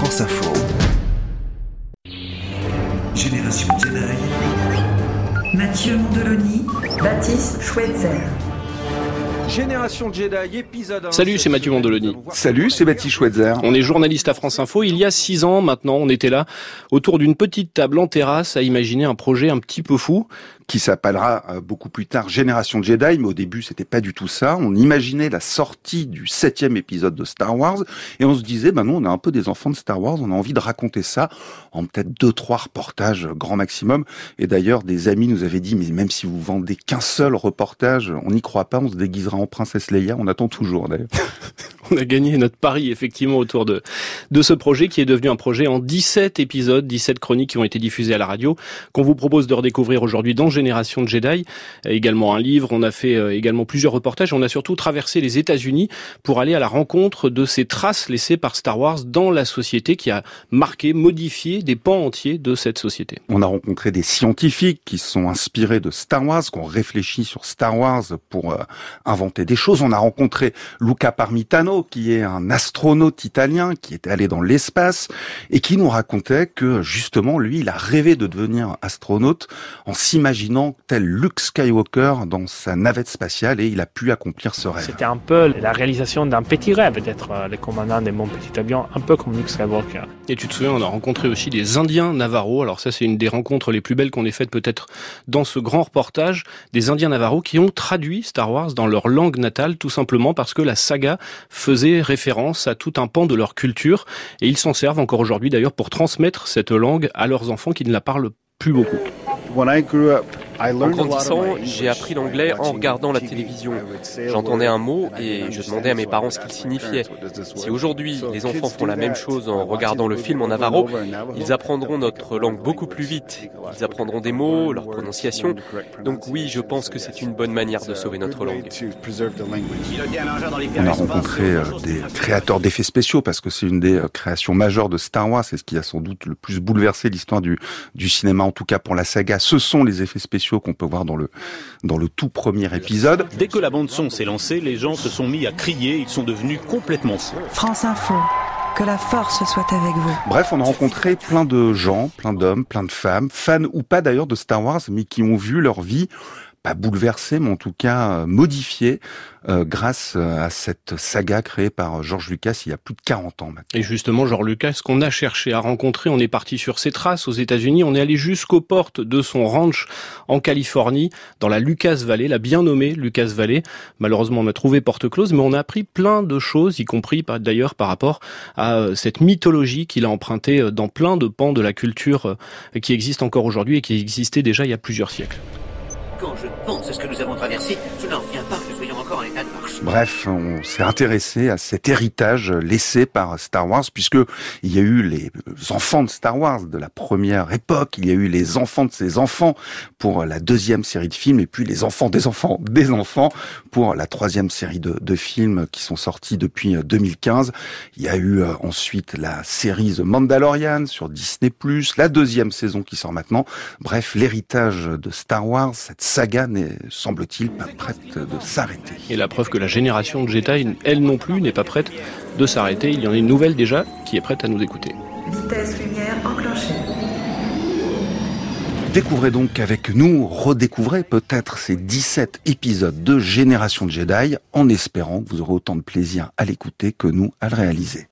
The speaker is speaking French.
France Info. Génération Jedi. Mathieu Mondoloni, Baptiste Schweitzer. Génération Jedi, épisode 1. Salut, c'est Mathieu Mondoloni. Salut, c'est Baptiste Schweitzer. On est journaliste à France Info. Il y a six ans maintenant, on était là, autour d'une petite table en terrasse, à imaginer un projet un petit peu fou qui s'appellera euh, beaucoup plus tard Génération Jedi, mais au début c'était pas du tout ça. On imaginait la sortie du septième épisode de Star Wars et on se disait, ben non, on a un peu des enfants de Star Wars, on a envie de raconter ça en peut-être deux trois reportages grand maximum. Et d'ailleurs, des amis nous avaient dit, mais même si vous vendez qu'un seul reportage, on n'y croit pas, on se déguisera en princesse Leia. On attend toujours d'ailleurs. on a gagné notre pari effectivement autour de de ce projet qui est devenu un projet en 17 épisodes, 17 chroniques qui ont été diffusées à la radio, qu'on vous propose de redécouvrir aujourd'hui dans Génération de Jedi, également un livre, on a fait euh, également plusieurs reportages, on a surtout traversé les États-Unis pour aller à la rencontre de ces traces laissées par Star Wars dans la société qui a marqué, modifié des pans entiers de cette société. On a rencontré des scientifiques qui sont inspirés de Star Wars, qui ont réfléchi sur Star Wars pour euh, inventer des choses. On a rencontré Luca Parmitano, qui est un astronaute italien qui est allé dans l'espace et qui nous racontait que justement, lui, il a rêvé de devenir astronaute en s'imaginant tel Luke Skywalker dans sa navette spatiale et il a pu accomplir ce rêve. C'était un peu la réalisation d'un petit rêve d'être euh, le commandant de mon petit avion, un peu comme Luke Skywalker. Et tu te souviens, on a rencontré aussi des Indiens Navarro. Alors ça, c'est une des rencontres les plus belles qu'on ait faites peut-être dans ce grand reportage. Des Indiens Navarro qui ont traduit Star Wars dans leur langue natale, tout simplement parce que la saga faisait référence à tout un pan de leur culture. Et ils s'en servent encore aujourd'hui d'ailleurs pour transmettre cette langue à leurs enfants qui ne la parlent plus beaucoup. En grandissant, j'ai appris l'anglais en regardant la télévision. J'entendais un mot et je demandais à mes parents ce qu'il signifiait. Si aujourd'hui les enfants font la même chose en regardant le film en navarro, ils apprendront notre langue beaucoup plus vite. Ils apprendront des mots, leur prononciation. Donc oui, je pense que c'est une bonne manière de sauver notre langue. On a rencontré euh, des créateurs d'effets spéciaux parce que c'est une des euh, créations majeures de Star Wars. C'est ce qui a sans doute le plus bouleversé l'histoire du, du cinéma, en tout cas pour la saga. Ce sont les effets spéciaux qu'on peut voir dans le, dans le tout premier épisode. Dès que la bande-son s'est lancée, les gens se sont mis à crier, ils sont devenus complètement fous. France Info. Que la force soit avec vous. Bref, on a rencontré plein de gens, plein d'hommes, plein de femmes, fans ou pas d'ailleurs de Star Wars, mais qui ont vu leur vie pas bouleversé, mais en tout cas euh, modifié euh, grâce euh, à cette saga créée par George Lucas il y a plus de 40 ans maintenant. Et justement, George Lucas, qu'on a cherché à rencontrer, on est parti sur ses traces aux États-Unis, on est allé jusqu'aux portes de son ranch en Californie, dans la Lucas Valley, la bien nommée Lucas Valley. Malheureusement, on a trouvé porte close, mais on a appris plein de choses, y compris d'ailleurs par rapport à cette mythologie qu'il a empruntée dans plein de pans de la culture qui existe encore aujourd'hui et qui existait déjà il y a plusieurs siècles. Bref, on s'est intéressé à cet héritage laissé par Star Wars, puisque il y a eu les enfants de Star Wars de la première époque, il y a eu les enfants de ses enfants pour la deuxième série de films, et puis les enfants des enfants des enfants pour la troisième série de, films qui sont sortis depuis 2015. Il y a eu euh, ensuite la série The Mandalorian sur Disney+, la deuxième saison qui sort maintenant. Bref, l'héritage de Star Wars, cette saga n'est, semble-t-il, pas prête de s'arrêter. Et la preuve que la génération de Jedi, elle non plus, n'est pas prête de s'arrêter. Il y en a une nouvelle déjà qui est prête à nous écouter. Vitesse lumière enclenchée. Découvrez donc avec nous, redécouvrez peut-être ces 17 épisodes de Génération de Jedi en espérant que vous aurez autant de plaisir à l'écouter que nous à le réaliser.